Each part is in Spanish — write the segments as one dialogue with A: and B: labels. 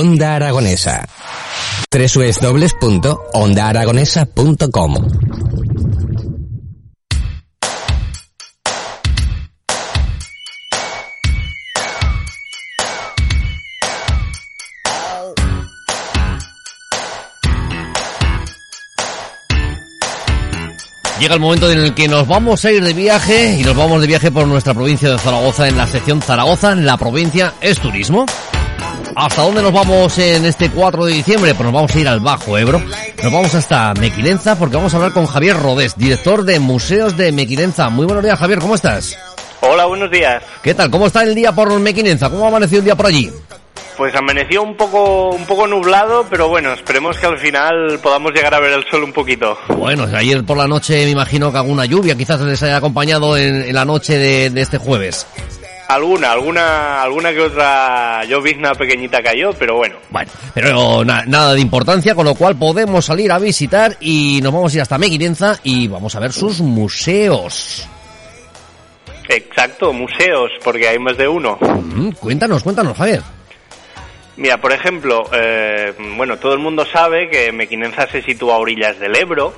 A: Onda Aragonesa. www.ondaaragonesa.com
B: Llega el momento en el que nos vamos a ir de viaje y nos vamos de viaje por nuestra provincia de Zaragoza en la sección Zaragoza, la provincia es turismo. ¿Hasta dónde nos vamos en este 4 de diciembre? Pues nos vamos a ir al Bajo Ebro. Nos vamos hasta Mequilenza porque vamos a hablar con Javier Rodés, director de Museos de Mequilenza. Muy buenos días, Javier, ¿cómo estás?
C: Hola, buenos días.
B: ¿Qué tal? ¿Cómo está el día por Mequinenza? ¿Cómo ha amanecido el día por allí?
C: Pues amaneció un poco, un poco nublado, pero bueno, esperemos que al final podamos llegar a ver el sol un poquito.
B: Bueno, ayer por la noche me imagino que alguna lluvia quizás les haya acompañado en, la noche de, este jueves.
C: Alguna, alguna, alguna que otra llovizna pequeñita cayó, pero bueno.
B: Bueno, pero nada de importancia, con lo cual podemos salir a visitar y nos vamos a ir hasta Mequinenza y vamos a ver sus museos.
C: Exacto, museos, porque hay más de uno.
B: Mm, cuéntanos, cuéntanos, Javier.
C: Mira, por ejemplo, eh, bueno, todo el mundo sabe que Mequinenza se sitúa a orillas del Ebro,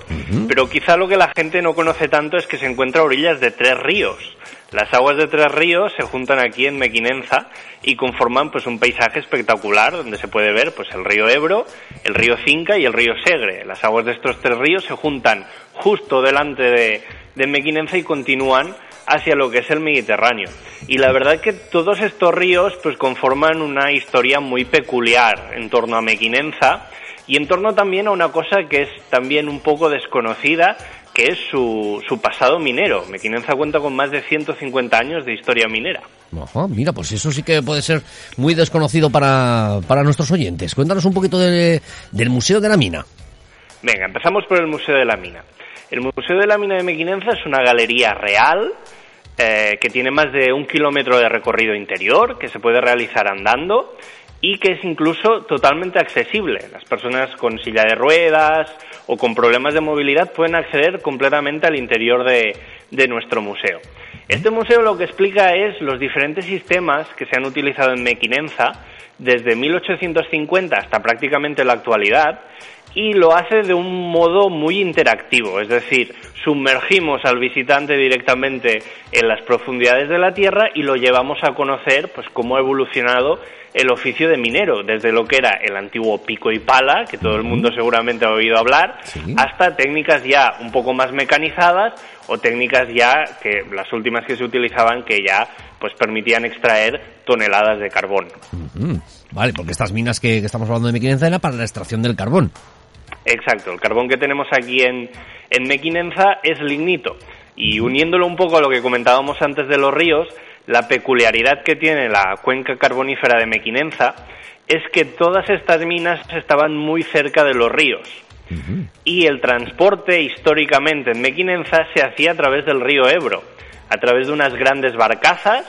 C: pero quizá lo que la gente no conoce tanto es que se encuentra a orillas de tres ríos. Las aguas de tres ríos se juntan aquí en Mequinenza y conforman pues un paisaje espectacular donde se puede ver pues el río Ebro, el río Cinca y el río Segre. Las aguas de estos tres ríos se juntan justo delante de, de Mequinenza y continúan hacia lo que es el Mediterráneo. Y la verdad que todos estos ríos pues conforman una historia muy peculiar en torno a Mequinenza y en torno también a una cosa que es también un poco desconocida, que es su, su pasado minero. Mequinenza cuenta con más de 150 años de historia minera.
B: mira, pues eso sí que puede ser muy desconocido para, para nuestros oyentes. Cuéntanos un poquito del Museo de la Mina.
C: Venga, empezamos por el Museo de la Mina. El Museo de la Mina de Mequinenza es una galería real eh, que tiene más de un kilómetro de recorrido interior, que se puede realizar andando y que es incluso totalmente accesible. Las personas con silla de ruedas o con problemas de movilidad pueden acceder completamente al interior de, de nuestro museo. Este museo lo que explica es los diferentes sistemas que se han utilizado en Mequinenza desde 1850 hasta prácticamente la actualidad y lo hace de un modo muy interactivo, es decir, sumergimos al visitante directamente en las profundidades de la Tierra y lo llevamos a conocer pues cómo ha evolucionado el oficio de minero, desde lo que era el antiguo pico y pala, que todo el mundo seguramente ha oído hablar, hasta técnicas ya un poco más mecanizadas o técnicas ya que las últimas que se utilizaban que ya pues permitían extraer toneladas de carbón.
B: Vale, porque estas minas que, estamos hablando de Mequinenza era para la extracción del carbón.
C: Exacto, el carbón que tenemos aquí en, en Mequinenza es lignito. Y uniéndolo un poco a lo que comentábamos antes de los ríos, la peculiaridad que tiene la cuenca carbonífera de Mequinenza es que todas estas minas estaban muy cerca de los ríos. Y el transporte históricamente en Mequinenza se hacía a través del río Ebro, a través de unas grandes barcazas,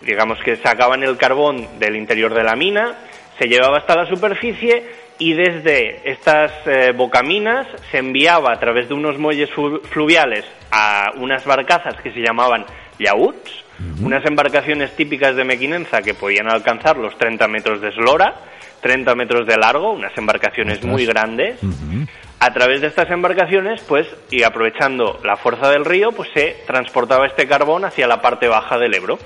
C: digamos que sacaban el carbón del interior de la mina, se llevaba hasta la superficie y desde estas eh, bocaminas se enviaba a través de unos muelles fluviales a unas barcazas que se llamaban yauts, unas embarcaciones típicas de Mequinenza que podían alcanzar los 30 metros de eslora, 30 metros de largo, unas embarcaciones muy grandes. A través de estas embarcaciones, pues, y aprovechando la fuerza del río, pues se transportaba este carbón hacia la parte baja del Ebro.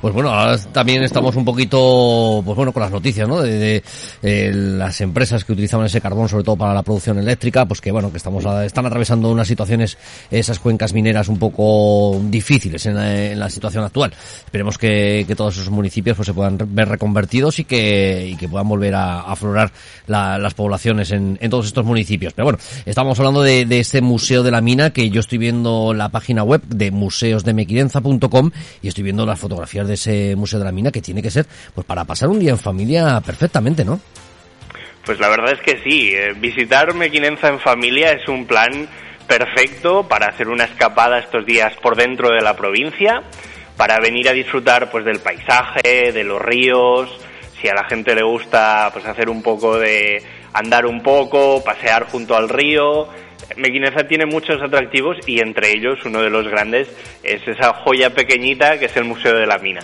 B: Pues bueno, ahora también estamos un poquito, pues bueno, con las noticias, ¿no? De, eh, las empresas que utilizaban ese carbón, sobre todo para la producción eléctrica, pues que bueno, que estamos, están atravesando unas situaciones, esas cuencas mineras un poco difíciles en la, situación actual. Esperemos que, todos esos municipios pues se puedan ver reconvertidos y que, y que puedan volver a aflorar las poblaciones en, en, todos estos municipios. Pero bueno, estamos hablando de, de este museo de la mina que yo estoy viendo la página web de museosdemequidenza.com y estoy viendo las fotografías de ese Museo de la Mina que tiene que ser pues para pasar un día en familia perfectamente, ¿no?
C: Pues la verdad es que sí, eh, visitar Mequinenza en familia es un plan perfecto para hacer una escapada estos días por dentro de la provincia, para venir a disfrutar pues del paisaje, de los ríos, si a la gente le gusta pues hacer un poco de andar un poco, pasear junto al río, Mequinenza tiene muchos atractivos y entre ellos uno de los grandes es esa joya pequeñita que es el Museo de la Mina.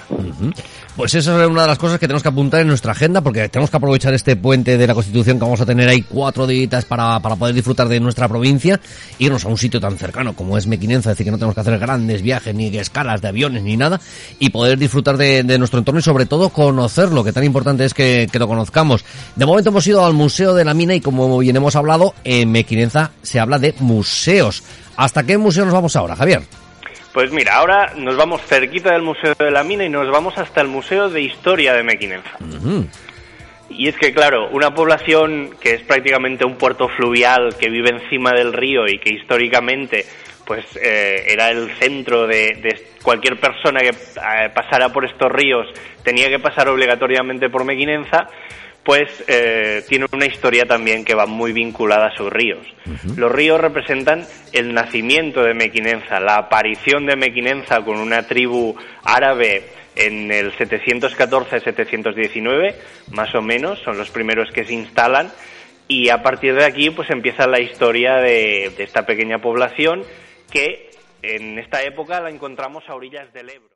B: Pues esa es una de las cosas que tenemos que apuntar en nuestra agenda porque tenemos que aprovechar este puente de la Constitución que vamos a tener ahí cuatro días para, para poder disfrutar de nuestra provincia, irnos a un sitio tan cercano como es Mequinenza, es decir, que no tenemos que hacer grandes viajes ni escalas de aviones ni nada y poder disfrutar de, nuestro entorno y sobre todo conocerlo, que tan importante es que, que, lo conozcamos. De momento hemos ido al Museo de la Mina y como bien hemos hablado, en Mequinenza se habla de museos. ¿Hasta qué museo nos vamos ahora, Javier?
C: Pues mira, ahora nos vamos cerquita del Museo de la Mina y nos vamos hasta el Museo de Historia de Mequinenza. Y es que, claro, una población que es prácticamente un puerto fluvial que vive encima del río y que históricamente pues eh, era el centro de, cualquier persona que eh, pasara por estos ríos tenía que pasar obligatoriamente por Mequinenza, pues eh, tiene una historia también que va muy vinculada a sus ríos. Los ríos representan el nacimiento de Mequinenza, la aparición de Mequinenza con una tribu árabe en el 714-719, más o menos, son los primeros que se instalan, y a partir de aquí pues empieza la historia de esta pequeña población que en esta época la encontramos a orillas del Ebro.